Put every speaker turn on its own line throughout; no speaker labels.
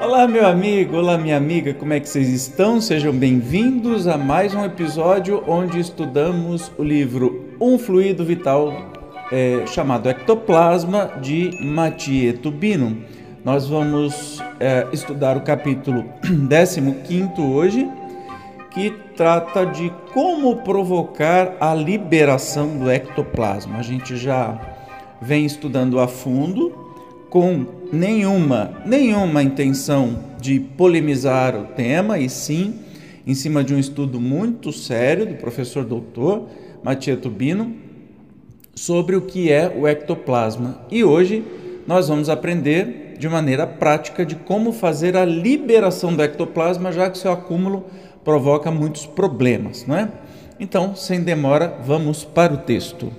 Olá, meu amigo, olá, minha amiga, como é que vocês estão? Sejam bem-vindos a mais um episódio onde estudamos o livro Um Fluido Vital, é, chamado Ectoplasma, de Mathieu Tubino. Nós vamos é, estudar o capítulo 15 hoje, que trata de como provocar a liberação do ectoplasma. A gente já vem estudando a fundo com nenhuma, nenhuma intenção de polemizar o tema, e sim em cima de um estudo muito sério do professor doutor Matia Tubino sobre o que é o ectoplasma. E hoje nós vamos aprender de maneira prática de como fazer a liberação do ectoplasma, já que seu acúmulo provoca muitos problemas, não é? Então, sem demora, vamos para o texto.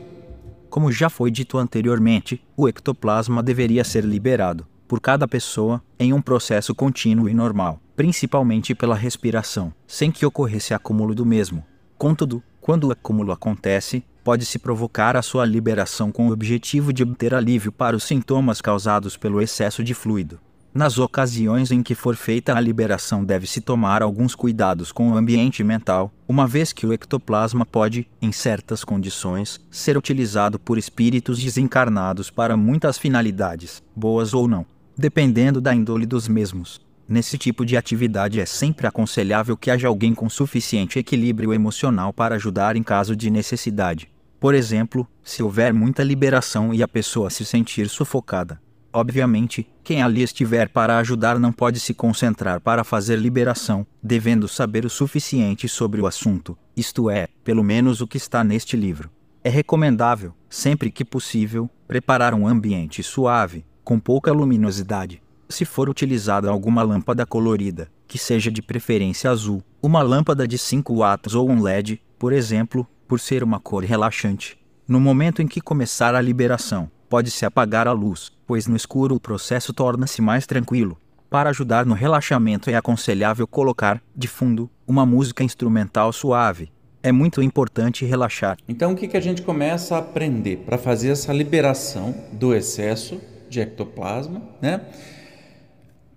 Como já foi dito anteriormente, o ectoplasma deveria ser liberado por cada pessoa em um processo contínuo e normal, principalmente pela respiração, sem que ocorresse acúmulo do mesmo. Contudo, quando o acúmulo acontece, pode-se provocar a sua liberação com o objetivo de obter alívio para os sintomas causados pelo excesso de fluido. Nas ocasiões em que for feita a liberação, deve-se tomar alguns cuidados com o ambiente mental, uma vez que o ectoplasma pode, em certas condições, ser utilizado por espíritos desencarnados para muitas finalidades, boas ou não, dependendo da índole dos mesmos. Nesse tipo de atividade é sempre aconselhável que haja alguém com suficiente equilíbrio emocional para ajudar em caso de necessidade. Por exemplo, se houver muita liberação e a pessoa se sentir sufocada, Obviamente, quem ali estiver para ajudar não pode se concentrar para fazer liberação, devendo saber o suficiente sobre o assunto, isto é, pelo menos o que está neste livro. É recomendável, sempre que possível, preparar um ambiente suave, com pouca luminosidade. Se for utilizada alguma lâmpada colorida, que seja de preferência azul, uma lâmpada de 5 watts ou um LED, por exemplo, por ser uma cor relaxante. No momento em que começar a liberação, pode-se apagar a luz, pois no escuro o processo torna-se mais tranquilo. Para ajudar no relaxamento é aconselhável colocar, de fundo, uma música instrumental suave. É muito importante relaxar.
Então, o que, que a gente começa a aprender para fazer essa liberação do excesso de ectoplasma? Né?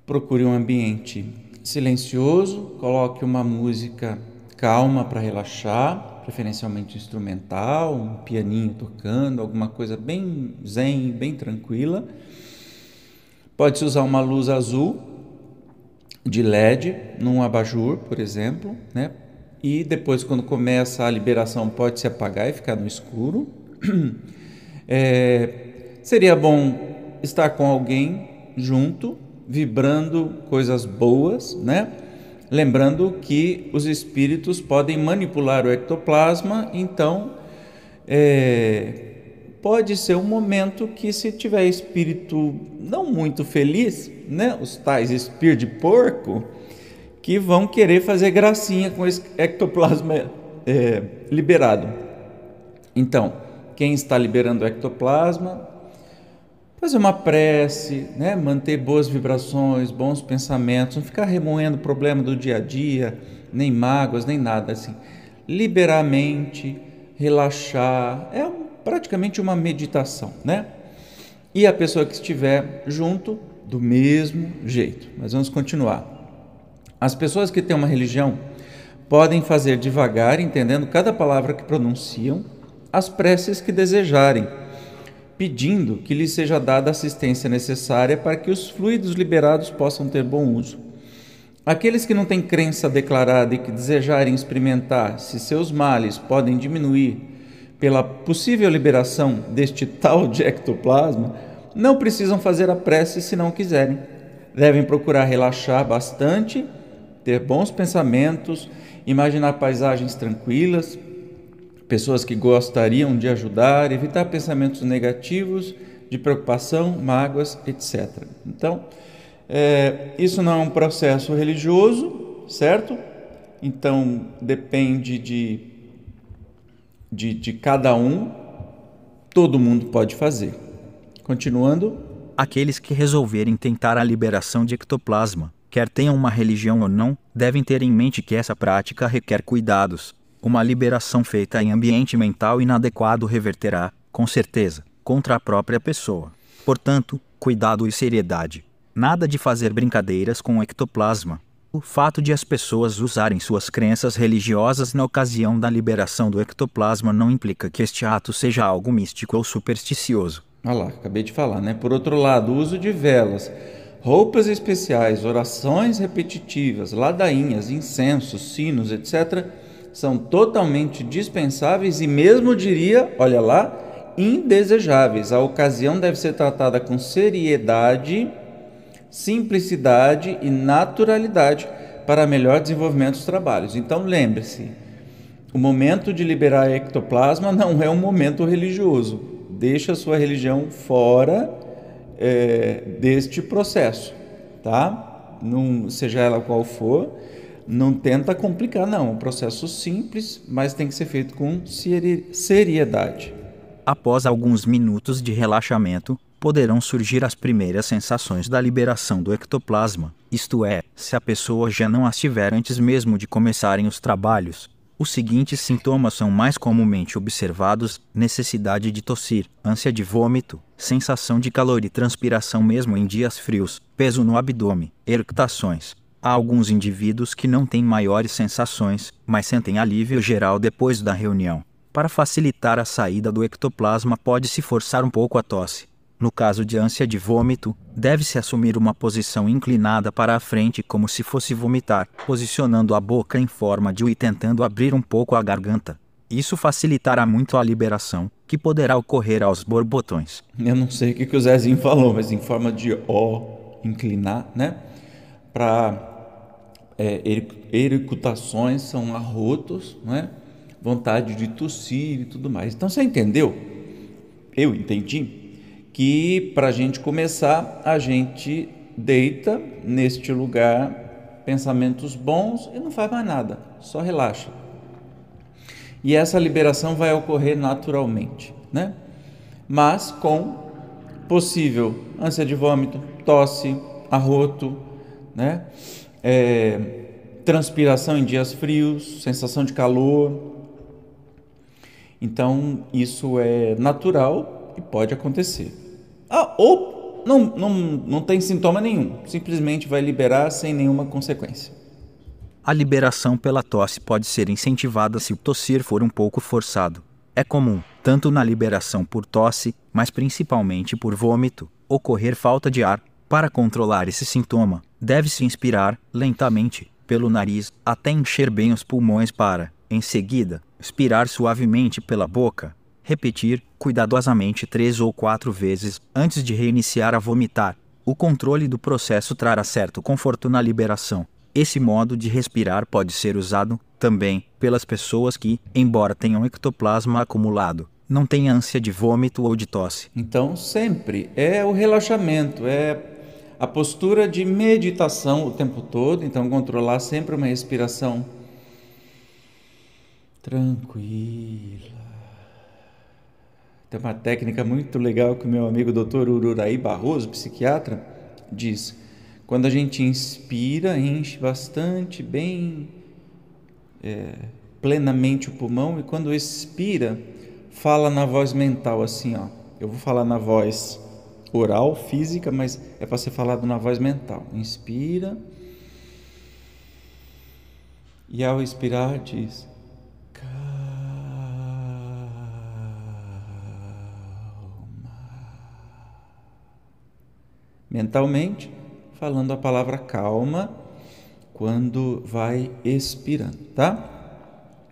Procure um ambiente silencioso, coloque uma música calma para relaxar preferencialmente instrumental, um pianinho tocando, alguma coisa bem zen, bem tranquila. Pode-se usar uma luz azul de LED num abajur, por exemplo, né? E depois, quando começa a liberação, pode se apagar e ficar no escuro. É, seria bom estar com alguém junto, vibrando coisas boas, né? Lembrando que os espíritos podem manipular o ectoplasma, então é, pode ser um momento que, se tiver espírito não muito feliz, né, os tais espíritos de porco, que vão querer fazer gracinha com esse ectoplasma é, liberado. Então, quem está liberando o ectoplasma fazer uma prece, né? manter boas vibrações, bons pensamentos, não ficar remoendo o problema do dia a dia, nem mágoas, nem nada assim. Liberar a mente, relaxar, é praticamente uma meditação, né? E a pessoa que estiver junto, do mesmo jeito. Mas vamos continuar. As pessoas que têm uma religião podem fazer devagar, entendendo cada palavra que pronunciam, as preces que desejarem pedindo que lhe seja dada a assistência necessária para que os fluidos liberados possam ter bom uso. Aqueles que não têm crença declarada e que desejarem experimentar se seus males podem diminuir pela possível liberação deste tal de ectoplasma, não precisam fazer a prece se não quiserem. Devem procurar relaxar bastante, ter bons pensamentos, imaginar paisagens tranquilas, pessoas que gostariam de ajudar, evitar pensamentos negativos, de preocupação, mágoas, etc. Então, é, isso não é um processo religioso, certo? Então, depende de, de, de cada um. todo mundo pode fazer. Continuando.
Aqueles que resolverem tentar a liberação de ectoplasma, quer tenham uma religião ou não, devem ter em mente que essa prática requer cuidados. Uma liberação feita em ambiente mental inadequado reverterá, com certeza, contra a própria pessoa. Portanto, cuidado e seriedade. Nada de fazer brincadeiras com o ectoplasma. O fato de as pessoas usarem suas crenças religiosas na ocasião da liberação do ectoplasma não implica que este ato seja algo místico ou supersticioso.
Olha lá, acabei de falar, né? Por outro lado, o uso de velas, roupas especiais, orações repetitivas, ladainhas, incensos, sinos, etc., são totalmente dispensáveis e mesmo diria, olha lá, indesejáveis. A ocasião deve ser tratada com seriedade, simplicidade e naturalidade para melhor desenvolvimento dos trabalhos. Então lembre-se, o momento de liberar ectoplasma não é um momento religioso. Deixa a sua religião fora é, deste processo, tá? Não, seja ela qual for, não tenta complicar, não. É um processo simples, mas tem que ser feito com seriedade.
Após alguns minutos de relaxamento, poderão surgir as primeiras sensações da liberação do ectoplasma, isto é, se a pessoa já não as tiver antes mesmo de começarem os trabalhos. Os seguintes sintomas são mais comumente observados: necessidade de tossir, ânsia de vômito, sensação de calor e transpiração mesmo em dias frios, peso no abdômen, eructações. Há alguns indivíduos que não têm maiores sensações, mas sentem alívio geral depois da reunião. Para facilitar a saída do ectoplasma, pode-se forçar um pouco a tosse. No caso de ânsia de vômito, deve-se assumir uma posição inclinada para a frente como se fosse vomitar, posicionando a boca em forma de U e tentando abrir um pouco a garganta. Isso facilitará muito a liberação, que poderá ocorrer aos borbotões.
Eu não sei o que, o Zezinho falou, mas em forma de O, inclinar, né? Para é, ericutações são arrotos, né? vontade de tossir e tudo mais. Então você entendeu? Eu entendi que para a gente começar, a gente deita neste lugar pensamentos bons e não faz mais nada, só relaxa. E essa liberação vai ocorrer naturalmente, né? Mas com possível ânsia de vômito, tosse, arroto, né? É, transpiração em dias frios, sensação de calor, então, isso é natural e pode acontecer. Ah, ou não, não, não tem sintoma nenhum, simplesmente vai liberar sem nenhuma consequência.
A liberação pela tosse pode ser incentivada se o tossir for um pouco forçado. É comum, tanto na liberação por tosse, mas principalmente por vômito, ocorrer falta de ar. Para controlar esse sintoma, deve-se inspirar lentamente pelo nariz até encher bem os pulmões para, em seguida, expirar suavemente pela boca. Repetir cuidadosamente três ou quatro vezes antes de reiniciar a vomitar. O controle do processo trará certo conforto na liberação. Esse modo de respirar pode ser usado também pelas pessoas que, embora tenham ectoplasma acumulado, não têm ânsia de vômito ou de tosse.
Então, sempre é o relaxamento, é a postura de meditação o tempo todo. Então, controlar sempre uma respiração tranquila. Tem uma técnica muito legal que o meu amigo Dr. Ururaí Barroso, psiquiatra, diz. Quando a gente inspira, enche bastante, bem é, plenamente o pulmão, e quando expira, fala na voz mental assim, ó. Eu vou falar na voz oral, física, mas é para ser falado na voz mental. Inspira. E ao expirar diz: mentalmente, falando a palavra calma quando vai expirando, tá?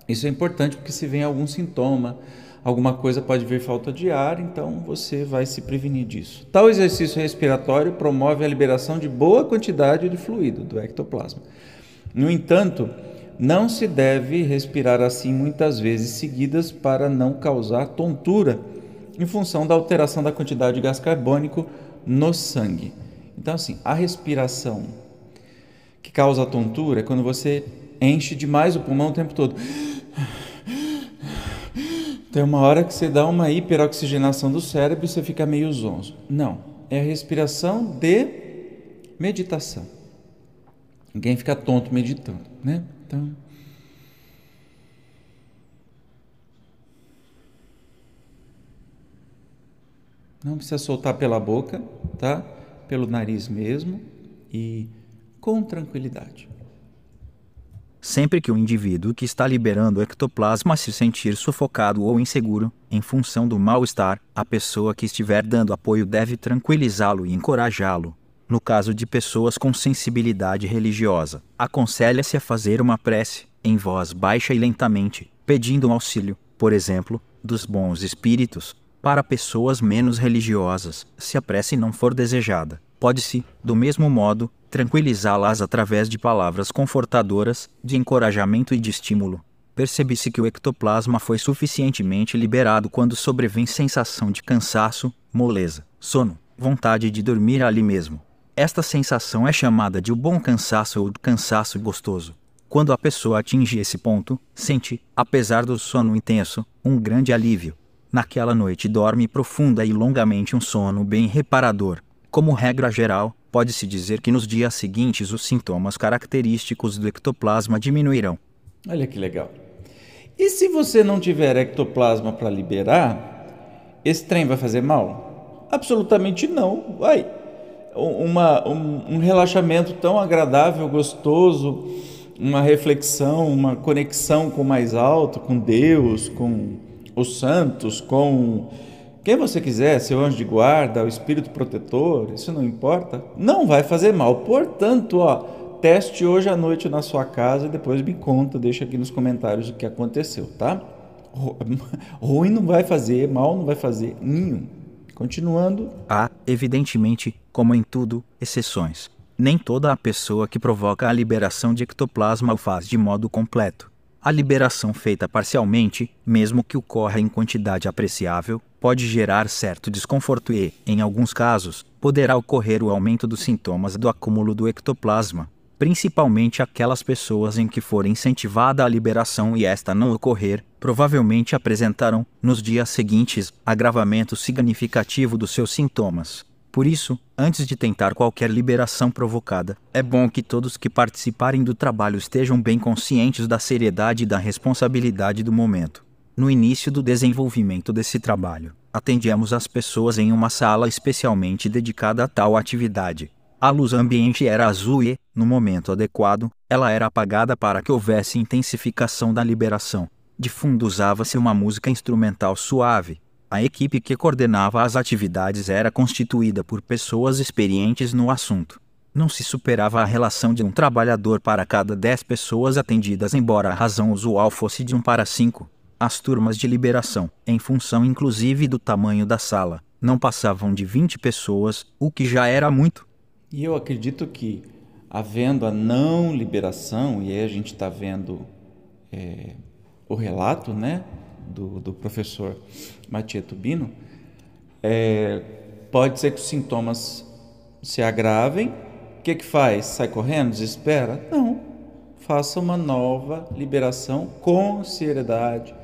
Isso é importante porque se vem algum sintoma, alguma coisa pode vir falta de ar, então você vai se prevenir disso. Tal exercício respiratório promove a liberação de boa quantidade de fluido do ectoplasma. No entanto, não se deve respirar assim muitas vezes seguidas para não causar tontura, em função da alteração da quantidade de gás carbônico no sangue. Então, assim, a respiração que causa tontura é quando você enche demais o pulmão o tempo todo. Tem uma hora que você dá uma hiperoxigenação do cérebro e você fica meio zonzo. Não, é a respiração de meditação. Ninguém fica tonto meditando, né? Então, não precisa soltar pela boca, tá? Pelo nariz mesmo e com tranquilidade.
Sempre que o indivíduo que está liberando o ectoplasma se sentir sufocado ou inseguro, em função do mal-estar, a pessoa que estiver dando apoio deve tranquilizá-lo e encorajá-lo. No caso de pessoas com sensibilidade religiosa, aconselha-se a fazer uma prece, em voz baixa e lentamente, pedindo um auxílio, por exemplo, dos bons espíritos. Para pessoas menos religiosas, se a prece não for desejada, pode-se, do mesmo modo, tranquilizá-las através de palavras confortadoras, de encorajamento e de estímulo. Percebe-se que o ectoplasma foi suficientemente liberado quando sobrevém sensação de cansaço, moleza, sono, vontade de dormir ali mesmo. Esta sensação é chamada de o bom cansaço ou cansaço gostoso. Quando a pessoa atinge esse ponto, sente, apesar do sono intenso, um grande alívio. Naquela noite dorme profunda e longamente um sono bem reparador. Como regra geral, pode-se dizer que nos dias seguintes os sintomas característicos do ectoplasma diminuirão.
Olha que legal. E se você não tiver ectoplasma para liberar, esse trem vai fazer mal? Absolutamente não. Vai. Uma, um, um relaxamento tão agradável, gostoso, uma reflexão, uma conexão com o mais alto, com Deus, com os santos, com quem você quiser, seu anjo de guarda, o espírito protetor, isso não importa, não vai fazer mal. Portanto, ó, teste hoje à noite na sua casa e depois me conta, deixa aqui nos comentários o que aconteceu, tá? Ruim não vai fazer, mal não vai fazer nenhum. Continuando.
Há, evidentemente, como em tudo, exceções. Nem toda a pessoa que provoca a liberação de ectoplasma o faz de modo completo. A liberação feita parcialmente, mesmo que ocorra em quantidade apreciável, pode gerar certo desconforto e, em alguns casos, poderá ocorrer o aumento dos sintomas do acúmulo do ectoplasma, principalmente aquelas pessoas em que for incentivada a liberação e esta não ocorrer, provavelmente apresentarão, nos dias seguintes, agravamento significativo dos seus sintomas. Por isso, antes de tentar qualquer liberação provocada, é bom que todos que participarem do trabalho estejam bem conscientes da seriedade e da responsabilidade do momento. No início do desenvolvimento desse trabalho, atendíamos as pessoas em uma sala especialmente dedicada a tal atividade. A luz ambiente era azul e, no momento adequado, ela era apagada para que houvesse intensificação da liberação. De fundo usava-se uma música instrumental suave, a equipe que coordenava as atividades era constituída por pessoas experientes no assunto. Não se superava a relação de um trabalhador para cada dez pessoas atendidas, embora a razão usual fosse de um para cinco. As turmas de liberação, em função inclusive do tamanho da sala, não passavam de 20 pessoas, o que já era muito.
E eu acredito que, havendo a não liberação, e aí a gente está vendo é, o relato, né? do, do professor Matia Tubino, é, pode ser que os sintomas se agravem. O que, que faz? Sai correndo? Desespera? Não. Faça uma nova liberação com seriedade,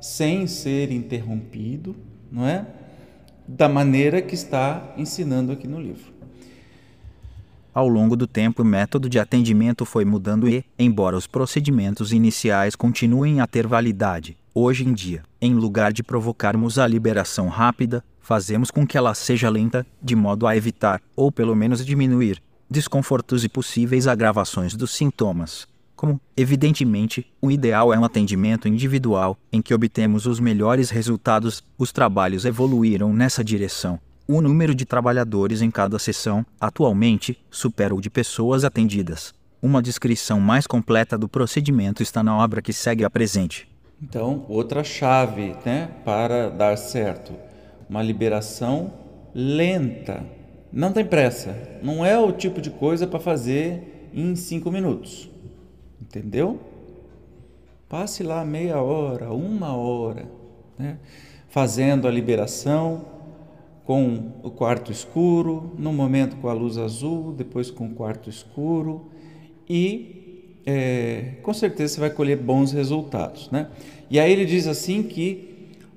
sem ser interrompido, não é? Da maneira que está ensinando aqui no livro.
Ao longo do tempo, o método de atendimento foi mudando e, embora os procedimentos iniciais continuem a ter validade, Hoje em dia, em lugar de provocarmos a liberação rápida, fazemos com que ela seja lenta, de modo a evitar, ou pelo menos diminuir, desconfortos e possíveis agravações dos sintomas. Como, evidentemente, o ideal é um atendimento individual, em que obtemos os melhores resultados, os trabalhos evoluíram nessa direção. O número de trabalhadores em cada sessão, atualmente, supera o de pessoas atendidas. Uma descrição mais completa do procedimento está na obra que segue a presente.
Então, outra chave né, para dar certo, uma liberação lenta. Não tem pressa. Não é o tipo de coisa para fazer em cinco minutos. Entendeu? Passe lá meia hora, uma hora, né, fazendo a liberação com o quarto escuro, no momento com a luz azul, depois com o quarto escuro e é, com certeza você vai colher bons resultados. Né? E aí ele diz assim que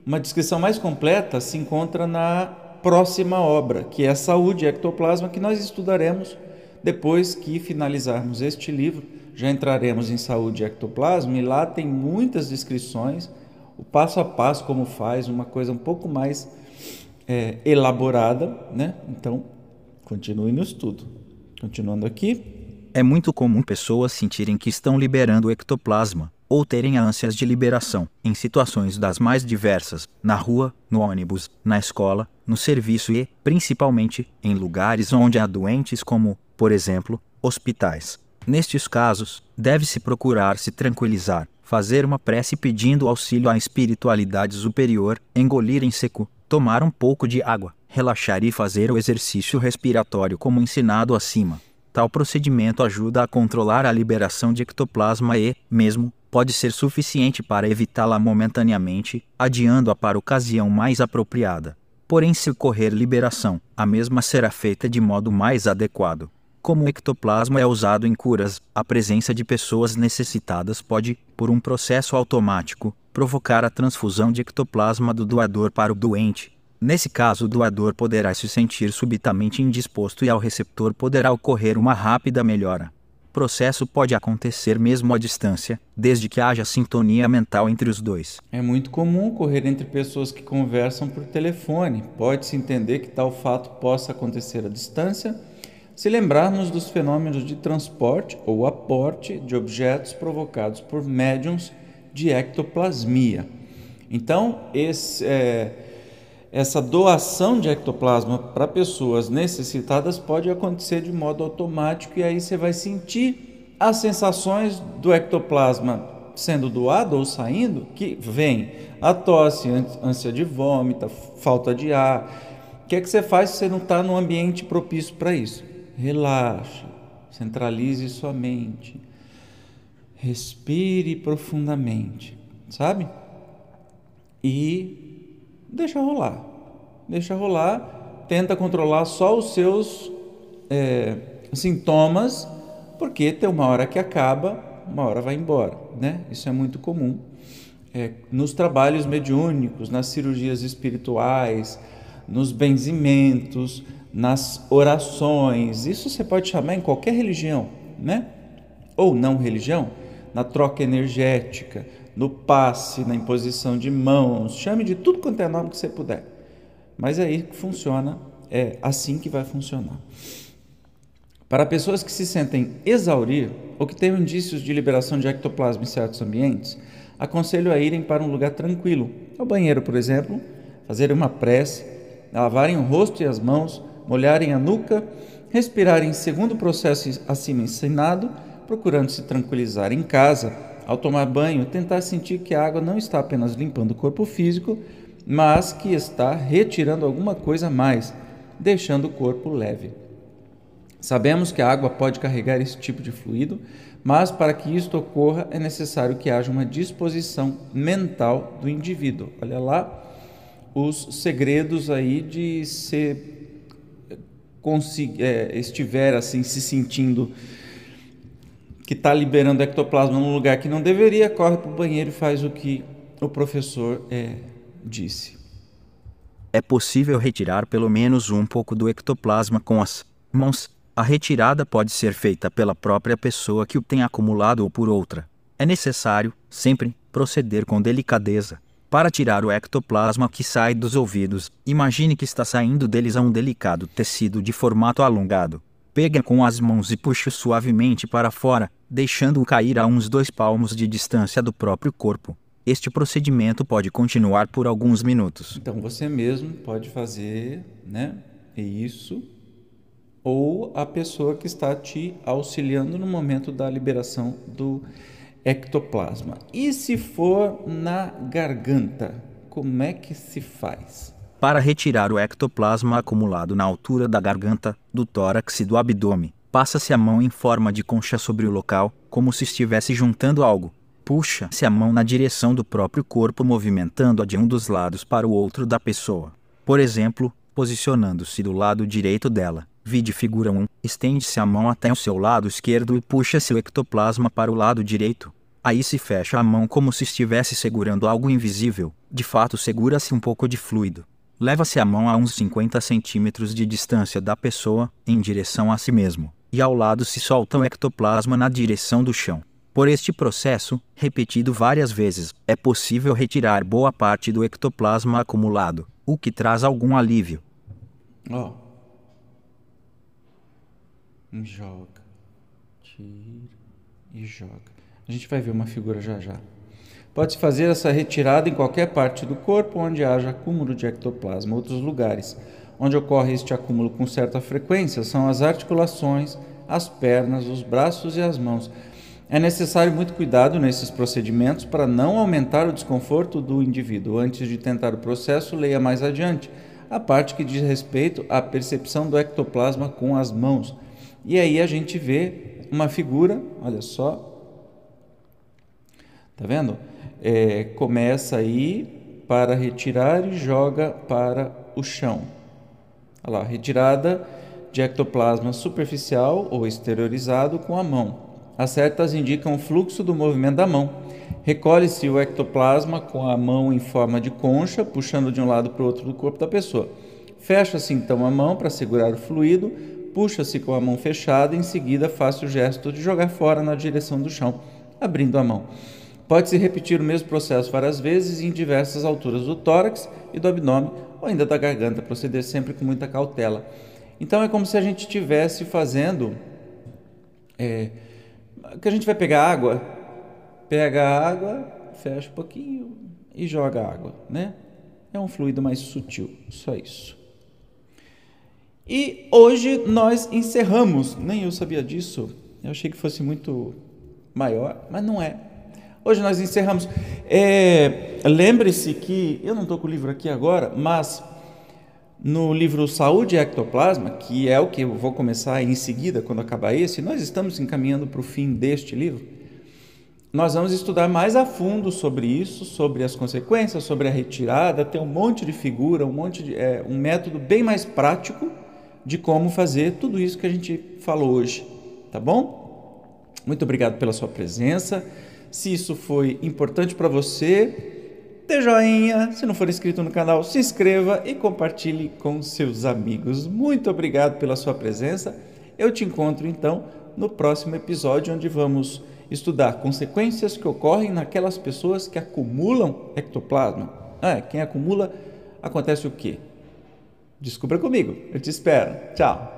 Uma descrição mais completa se encontra na próxima obra, que é a Saúde Ectoplasma, que nós estudaremos depois que finalizarmos este livro. Já entraremos em Saúde e Ectoplasma e lá tem muitas descrições, o passo a passo como faz, uma coisa um pouco mais é, elaborada, né? Então, continue no estudo. Continuando aqui.
É muito comum pessoas sentirem que estão liberando o ectoplasma ou terem ânsias de liberação em situações das mais diversas, na rua, no ônibus, na escola, no serviço e, principalmente, em lugares onde há doentes como, por exemplo, hospitais. Nestes casos, deve-se procurar se tranquilizar, fazer uma prece pedindo auxílio à espiritualidade superior, engolir em seco, tomar um pouco de água, relaxar e fazer o exercício respiratório como ensinado acima. Tal procedimento ajuda a controlar a liberação de ectoplasma e, mesmo, pode ser suficiente para evitá-la momentaneamente, adiando-a para ocasião mais apropriada. Porém, se ocorrer liberação, a mesma será feita de modo mais adequado. Como o ectoplasma é usado em curas, a presença de pessoas necessitadas pode, por um processo automático, provocar a transfusão de ectoplasma do doador para o doente. Nesse caso, o doador poderá se sentir subitamente indisposto e ao receptor poderá ocorrer uma rápida melhora. O processo pode acontecer mesmo à distância, desde que haja sintonia mental entre os dois.
É muito comum ocorrer entre pessoas que conversam por telefone. Pode-se entender que tal fato possa acontecer à distância se lembrarmos dos fenômenos de transporte ou aporte de objetos provocados por médiums de ectoplasmia. Então, esse, é, essa doação de ectoplasma para pessoas necessitadas pode acontecer de modo automático e aí você vai sentir as sensações do ectoplasma sendo doado ou saindo, que vem a tosse, ânsia de vômito, falta de ar. O que é que você faz se você não está num ambiente propício para isso? Relaxe, centralize sua mente respire profundamente, sabe? E deixa rolar, deixa rolar, tenta controlar só os seus é, sintomas, porque tem uma hora que acaba, uma hora vai embora, né? Isso é muito comum. É, nos trabalhos mediúnicos, nas cirurgias espirituais, nos benzimentos, nas orações, isso você pode chamar em qualquer religião, né? Ou não religião, na troca energética, no passe, na imposição de mãos, chame de tudo quanto é nome que você puder. Mas é aí que funciona, é assim que vai funcionar. Para pessoas que se sentem exaurir ou que tenham indícios de liberação de ectoplasma em certos ambientes, aconselho a irem para um lugar tranquilo, ao banheiro, por exemplo, fazerem uma prece, lavarem o rosto e as mãos, molharem a nuca, respirarem segundo o processo acima ensinado procurando se tranquilizar em casa, ao tomar banho, tentar sentir que a água não está apenas limpando o corpo físico, mas que está retirando alguma coisa a mais, deixando o corpo leve. Sabemos que a água pode carregar esse tipo de fluido, mas para que isto ocorra é necessário que haja uma disposição mental do indivíduo. Olha lá os segredos aí de se é, estiver assim se sentindo que está liberando ectoplasma num lugar que não deveria, corre para o banheiro e faz o que o professor é, disse.
É possível retirar pelo menos um pouco do ectoplasma com as mãos. A retirada pode ser feita pela própria pessoa que o tem acumulado ou por outra. É necessário, sempre, proceder com delicadeza. Para tirar o ectoplasma que sai dos ouvidos, imagine que está saindo deles a um delicado tecido de formato alongado. Pega com as mãos e puxe suavemente para fora, deixando-o cair a uns dois palmos de distância do próprio corpo. Este procedimento pode continuar por alguns minutos.
Então você mesmo pode fazer, né? Isso ou a pessoa que está te auxiliando no momento da liberação do ectoplasma. E se for na garganta, como é que se faz?
para retirar o ectoplasma acumulado na altura da garganta, do tórax e do abdômen. Passa-se a mão em forma de concha sobre o local, como se estivesse juntando algo. Puxa-se a mão na direção do próprio corpo, movimentando-a de um dos lados para o outro da pessoa. Por exemplo, posicionando-se do lado direito dela. Vide figura 1. Estende-se a mão até o seu lado esquerdo e puxa-se o ectoplasma para o lado direito. Aí se fecha a mão como se estivesse segurando algo invisível. De fato, segura-se um pouco de fluido. Leva-se a mão a uns 50 centímetros de distância da pessoa, em direção a si mesmo, e ao lado se solta o ectoplasma na direção do chão. Por este processo, repetido várias vezes, é possível retirar boa parte do ectoplasma acumulado, o que traz algum alívio.
Ó. Joga. Tira e joga. A gente vai ver uma figura já já. Pode-se fazer essa retirada em qualquer parte do corpo onde haja acúmulo de ectoplasma. Outros lugares onde ocorre este acúmulo com certa frequência são as articulações, as pernas, os braços e as mãos. É necessário muito cuidado nesses procedimentos para não aumentar o desconforto do indivíduo. Antes de tentar o processo, leia mais adiante a parte que diz respeito à percepção do ectoplasma com as mãos. E aí a gente vê uma figura, olha só, tá vendo? É, começa aí para retirar e joga para o chão. Olha lá, retirada de ectoplasma superficial ou exteriorizado com a mão. As setas indicam o fluxo do movimento da mão. Recolhe-se o ectoplasma com a mão em forma de concha, puxando de um lado para o outro do corpo da pessoa. Fecha-se então a mão para segurar o fluido, puxa-se com a mão fechada, em seguida faça o gesto de jogar fora na direção do chão, abrindo a mão. Pode-se repetir o mesmo processo várias vezes em diversas alturas do tórax e do abdômen ou ainda da garganta, proceder sempre com muita cautela. Então é como se a gente estivesse fazendo. É, que a gente vai pegar água, pega a água, fecha um pouquinho e joga água, né? É um fluido mais sutil, só isso. E hoje nós encerramos. Nem eu sabia disso. Eu achei que fosse muito maior, mas não é. Hoje nós encerramos. É, Lembre-se que, eu não estou com o livro aqui agora, mas no livro Saúde e Ectoplasma, que é o que eu vou começar em seguida, quando acabar esse, nós estamos encaminhando para o fim deste livro. Nós vamos estudar mais a fundo sobre isso, sobre as consequências, sobre a retirada, tem um monte de figura, um monte de é, um método bem mais prático de como fazer tudo isso que a gente falou hoje, tá bom? Muito obrigado pela sua presença. Se isso foi importante para você, dê joinha. Se não for inscrito no canal, se inscreva e compartilhe com seus amigos. Muito obrigado pela sua presença. Eu te encontro então no próximo episódio, onde vamos estudar consequências que ocorrem naquelas pessoas que acumulam ectoplasma. Ah, quem acumula, acontece o quê? Descubra comigo. Eu te espero. Tchau.